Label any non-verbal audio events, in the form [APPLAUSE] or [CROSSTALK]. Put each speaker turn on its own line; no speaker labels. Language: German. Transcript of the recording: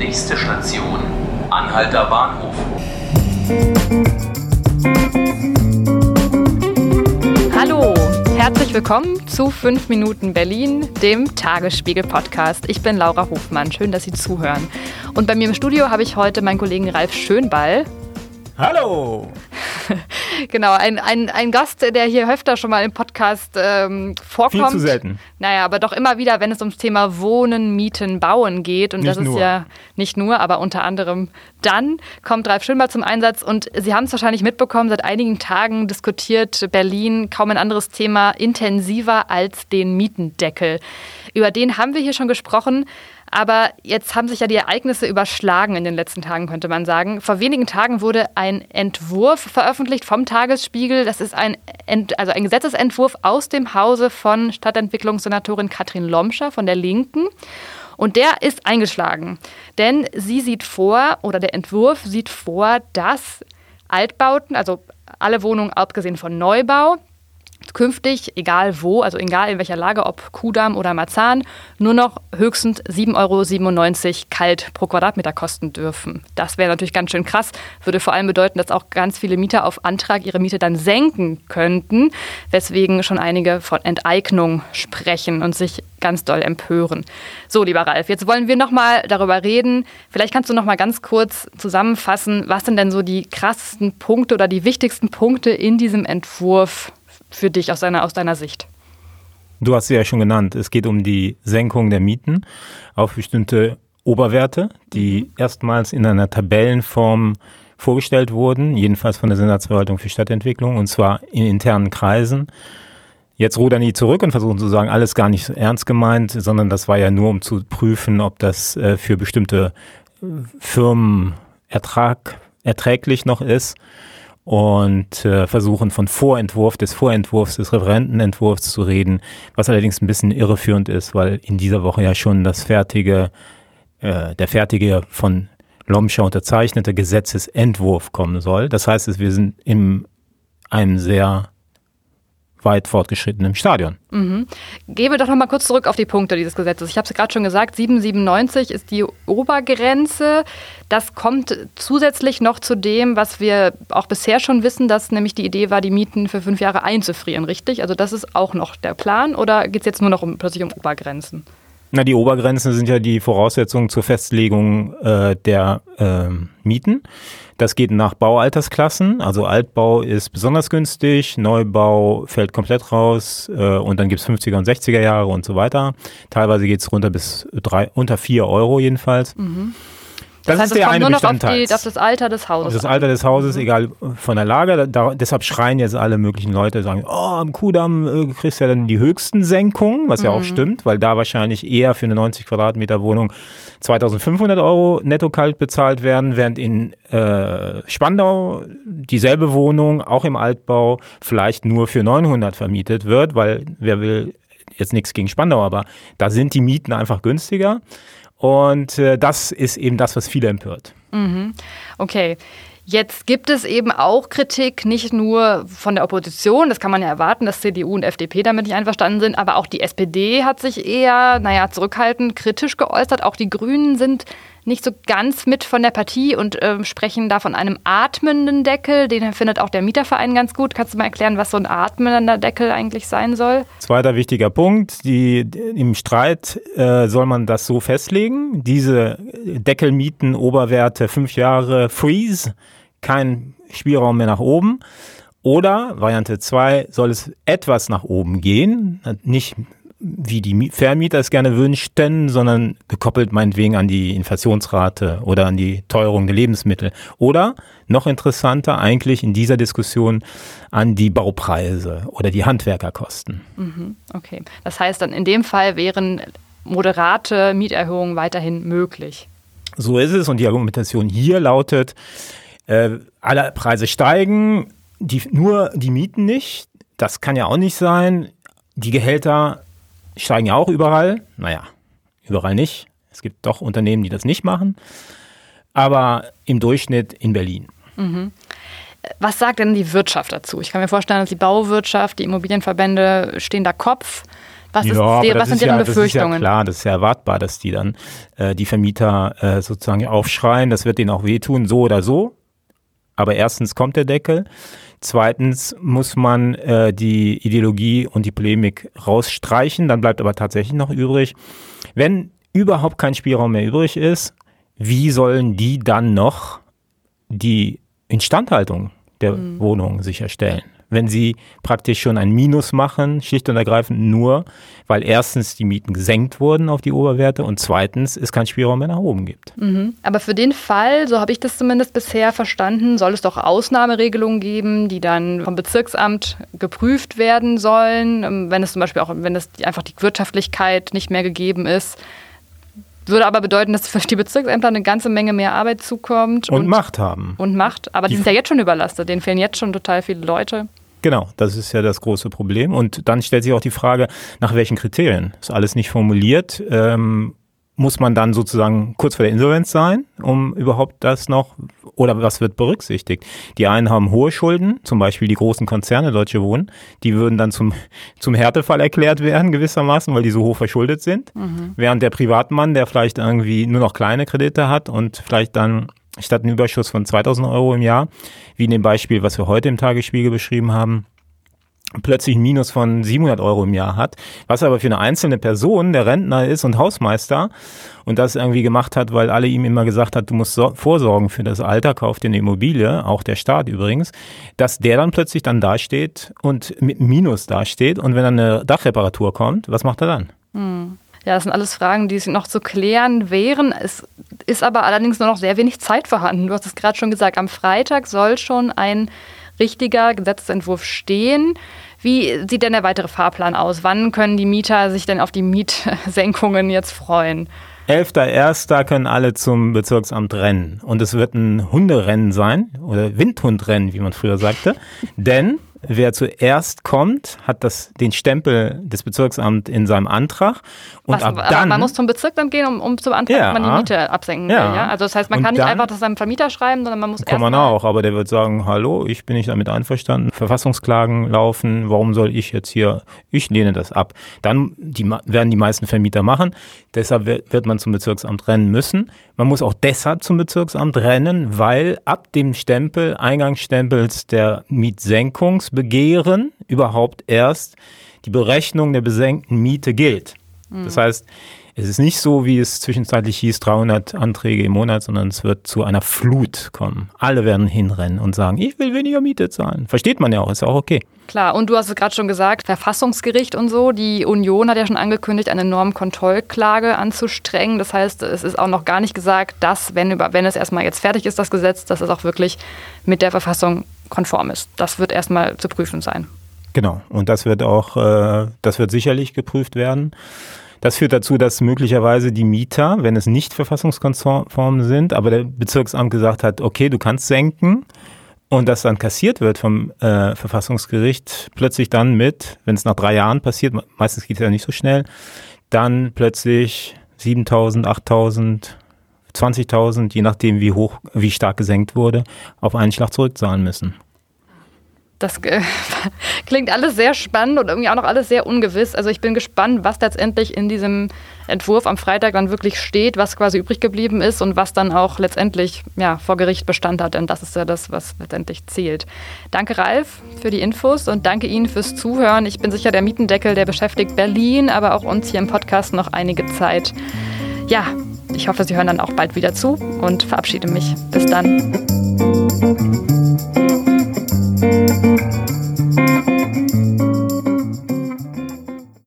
Nächste Station, Anhalter Bahnhof.
Hallo, herzlich willkommen zu 5 Minuten Berlin, dem Tagesspiegel-Podcast. Ich bin Laura Hofmann, schön, dass Sie zuhören. Und bei mir im Studio habe ich heute meinen Kollegen Ralf Schönball.
Hallo! [LAUGHS]
genau, ein, ein, ein Gast, der hier öfter schon mal im Podcast ähm, vorkommt.
Viel zu selten.
Naja, aber doch immer wieder, wenn es ums Thema Wohnen, Mieten, Bauen geht. Und
Nicht
das ist
nur.
ja nicht nur, aber unter anderem dann kommt Ralf Schönball zum Einsatz. Und Sie haben es wahrscheinlich mitbekommen, seit einigen Tagen diskutiert Berlin kaum ein anderes Thema intensiver als den Mietendeckel. Über den haben wir hier schon gesprochen. Aber jetzt haben sich ja die Ereignisse überschlagen in den letzten Tagen, könnte man sagen. Vor wenigen Tagen wurde ein Entwurf veröffentlicht vom Tagesspiegel. Das ist ein, Ent, also ein Gesetzesentwurf aus dem Hause von Stadtentwicklungssenatorin Katrin Lomscher von der Linken. Und der ist eingeschlagen. Denn sie sieht vor, oder der Entwurf sieht vor, dass Altbauten, also alle Wohnungen abgesehen von Neubau, künftig, egal wo, also egal in welcher Lage, ob Kudamm oder Marzahn, nur noch höchstens 7,97 Euro kalt pro Quadratmeter kosten dürfen. Das wäre natürlich ganz schön krass, würde vor allem bedeuten, dass auch ganz viele Mieter auf Antrag ihre Miete dann senken könnten, weswegen schon einige von Enteignung sprechen und sich ganz doll empören. So, lieber Ralf, jetzt wollen wir nochmal darüber reden. Vielleicht kannst du nochmal ganz kurz zusammenfassen, was sind denn so die krassesten Punkte oder die wichtigsten Punkte in diesem Entwurf für dich aus deiner, aus deiner Sicht?
Du hast sie ja schon genannt. Es geht um die Senkung der Mieten auf bestimmte Oberwerte, die erstmals in einer Tabellenform vorgestellt wurden, jedenfalls von der Senatsverwaltung für Stadtentwicklung, und zwar in internen Kreisen. Jetzt rudern die zurück und versuchen zu sagen, alles gar nicht so ernst gemeint, sondern das war ja nur, um zu prüfen, ob das äh, für bestimmte äh, Firmen Ertrag, erträglich noch ist und äh, versuchen von Vorentwurf des Vorentwurfs des Referentenentwurfs zu reden, was allerdings ein bisschen irreführend ist, weil in dieser Woche ja schon das fertige, äh, der fertige von Lomscher unterzeichnete Gesetzesentwurf kommen soll. Das heißt, wir sind in einem sehr weit fortgeschrittenen Stadion.
Mhm. Gehen wir doch noch mal kurz zurück auf die Punkte dieses Gesetzes. Ich habe es gerade schon gesagt, 797 ist die Obergrenze. Das kommt zusätzlich noch zu dem, was wir auch bisher schon wissen, dass nämlich die Idee war, die Mieten für fünf Jahre einzufrieren, richtig? Also das ist auch noch der Plan oder geht es jetzt nur noch um, plötzlich um Obergrenzen?
Na, die Obergrenzen sind ja die Voraussetzungen zur Festlegung äh, der äh, Mieten. Das geht nach Baualtersklassen. Also Altbau ist besonders günstig, Neubau fällt komplett raus äh, und dann gibt's 50er und 60er Jahre und so weiter. Teilweise geht's runter bis drei, unter vier Euro jedenfalls.
Mhm.
Das,
heißt,
ist der eine
nur noch auf, die, auf das Alter des Hauses.
Auf das. Alter des Hauses, egal von der Lage. Da, deshalb schreien jetzt alle möglichen Leute, sagen, oh, am Kudamm äh, kriegst du ja dann die höchsten Senkungen, was ja auch stimmt, weil da wahrscheinlich eher für eine 90 Quadratmeter Wohnung 2500 Euro netto kalt bezahlt werden, während in äh, Spandau dieselbe Wohnung, auch im Altbau, vielleicht nur für 900 vermietet wird, weil wer will jetzt nichts gegen Spandau, aber da sind die Mieten einfach günstiger. Und äh, das ist eben das, was viele empört.
Mhm. Okay. Jetzt gibt es eben auch Kritik, nicht nur von der Opposition, das kann man ja erwarten, dass CDU und FDP damit nicht einverstanden sind, aber auch die SPD hat sich eher, naja, zurückhaltend kritisch geäußert. Auch die Grünen sind nicht so ganz mit von der Partie und äh, sprechen da von einem atmenden Deckel. Den findet auch der Mieterverein ganz gut. Kannst du mal erklären, was so ein atmender Deckel eigentlich sein soll?
Zweiter wichtiger Punkt, die, im Streit äh, soll man das so festlegen. Diese Deckelmieten, Oberwerte, fünf Jahre Freeze, kein Spielraum mehr nach oben. Oder Variante 2 soll es etwas nach oben gehen, nicht wie die Vermieter es gerne wünschten, sondern gekoppelt meinetwegen an die Inflationsrate oder an die Teuerung der Lebensmittel. Oder noch interessanter eigentlich in dieser Diskussion an die Baupreise oder die Handwerkerkosten.
Mhm, okay. Das heißt dann in dem Fall wären moderate Mieterhöhungen weiterhin möglich.
So ist es und die Argumentation hier lautet, äh, alle Preise steigen, die, nur die Mieten nicht. Das kann ja auch nicht sein. Die Gehälter steigen ja auch überall. Naja, überall nicht. Es gibt doch Unternehmen, die das nicht machen. Aber im Durchschnitt in Berlin.
Mhm. Was sagt denn die Wirtschaft dazu? Ich kann mir vorstellen, dass die Bauwirtschaft, die Immobilienverbände stehen da Kopf. Was, ist,
ja,
was sind deren
ja,
Befürchtungen?
Das ist ja klar, das ist ja erwartbar, dass die dann äh, die Vermieter äh, sozusagen aufschreien. Das wird denen auch wehtun, so oder so. Aber erstens kommt der Deckel. Zweitens muss man äh, die Ideologie und die Polemik rausstreichen. Dann bleibt aber tatsächlich noch übrig, wenn überhaupt kein Spielraum mehr übrig ist, wie sollen die dann noch die Instandhaltung der mhm. Wohnungen sicherstellen? Wenn sie praktisch schon ein Minus machen, schlicht und ergreifend nur, weil erstens die Mieten gesenkt wurden auf die Oberwerte und zweitens es keinen Spielraum mehr nach oben gibt.
Mhm. Aber für den Fall, so habe ich das zumindest bisher verstanden, soll es doch Ausnahmeregelungen geben, die dann vom Bezirksamt geprüft werden sollen, ähm, wenn es zum Beispiel auch, wenn es einfach die Wirtschaftlichkeit nicht mehr gegeben ist. Würde aber bedeuten, dass für die Bezirksämter eine ganze Menge mehr Arbeit zukommt.
Und, und Macht haben.
Und Macht. Aber die, die sind ja jetzt schon überlastet. Denen fehlen jetzt schon total viele Leute.
Genau, das ist ja das große Problem. Und dann stellt sich auch die Frage, nach welchen Kriterien? Ist alles nicht formuliert. Ähm, muss man dann sozusagen kurz vor der Insolvenz sein, um überhaupt das noch, oder was wird berücksichtigt? Die einen haben hohe Schulden, zum Beispiel die großen Konzerne, Deutsche Wohnen, die würden dann zum, zum Härtefall erklärt werden, gewissermaßen, weil die so hoch verschuldet sind. Mhm. Während der Privatmann, der vielleicht irgendwie nur noch kleine Kredite hat und vielleicht dann statt einen Überschuss von 2000 Euro im Jahr, wie in dem Beispiel, was wir heute im Tagesspiegel beschrieben haben, plötzlich ein Minus von 700 Euro im Jahr hat, was aber für eine einzelne Person, der Rentner ist und Hausmeister und das irgendwie gemacht hat, weil alle ihm immer gesagt hat, du musst so vorsorgen für das Alter, kauf dir eine Immobilie, auch der Staat übrigens, dass der dann plötzlich dann dasteht und mit Minus dasteht und wenn dann eine Dachreparatur kommt, was macht er dann?
Hm. Ja, das sind alles Fragen, die noch zu klären wären. Es ist aber allerdings nur noch sehr wenig Zeit vorhanden. Du hast es gerade schon gesagt, am Freitag soll schon ein richtiger Gesetzentwurf stehen. Wie sieht denn der weitere Fahrplan aus? Wann können die Mieter sich denn auf die Mietsenkungen jetzt freuen?
11.01. können alle zum Bezirksamt rennen. Und es wird ein Hunderennen sein oder Windhundrennen, wie man früher sagte. Denn Wer zuerst kommt, hat das, den Stempel des Bezirksamts in seinem Antrag. Und Was, ab dann,
man muss zum Bezirksamt gehen, um, um zu beantragen, ja, man die Miete absenken ja. will. Ja? Also das heißt, man kann nicht einfach das seinem Vermieter schreiben, sondern man muss
Kann man auch, aber der wird sagen, hallo, ich bin nicht damit einverstanden. Verfassungsklagen laufen, warum soll ich jetzt hier, ich lehne das ab. Dann die, werden die meisten Vermieter machen. Deshalb wird man zum Bezirksamt rennen müssen. Man muss auch deshalb zum Bezirksamt rennen, weil ab dem Stempel, Eingangsstempels der Mietsenkungsbegehren überhaupt erst die Berechnung der besenkten Miete gilt. Mhm. Das heißt, es ist nicht so, wie es zwischenzeitlich hieß, 300 Anträge im Monat, sondern es wird zu einer Flut kommen. Alle werden hinrennen und sagen, ich will weniger Miete zahlen. Versteht man ja auch, ist ja auch okay.
Klar, und du hast es gerade schon gesagt, Verfassungsgericht und so. Die Union hat ja schon angekündigt, eine Normkontrollklage anzustrengen. Das heißt, es ist auch noch gar nicht gesagt, dass, wenn, wenn es erstmal jetzt fertig ist, das Gesetz, dass es auch wirklich mit der Verfassung konform ist. Das wird erstmal zu prüfen sein.
Genau, und das wird auch, äh, das wird sicherlich geprüft werden. Das führt dazu, dass möglicherweise die Mieter, wenn es nicht verfassungskonform sind, aber der Bezirksamt gesagt hat, okay, du kannst senken und das dann kassiert wird vom äh, Verfassungsgericht, plötzlich dann mit, wenn es nach drei Jahren passiert, meistens geht es ja nicht so schnell, dann plötzlich 7000, 8000, 20.000, je nachdem wie hoch, wie stark gesenkt wurde, auf einen Schlag zurückzahlen müssen.
Das äh, [LAUGHS] klingt alles sehr spannend und irgendwie auch noch alles sehr ungewiss. Also ich bin gespannt, was letztendlich in diesem Entwurf am Freitag dann wirklich steht, was quasi übrig geblieben ist und was dann auch letztendlich ja, vor Gericht Bestand hat. Denn das ist ja das, was letztendlich zählt. Danke, Ralf, für die Infos und danke Ihnen fürs Zuhören. Ich bin sicher, der Mietendeckel, der beschäftigt Berlin, aber auch uns hier im Podcast noch einige Zeit. Ja, ich hoffe, Sie hören dann auch bald wieder zu und verabschiede mich. Bis dann.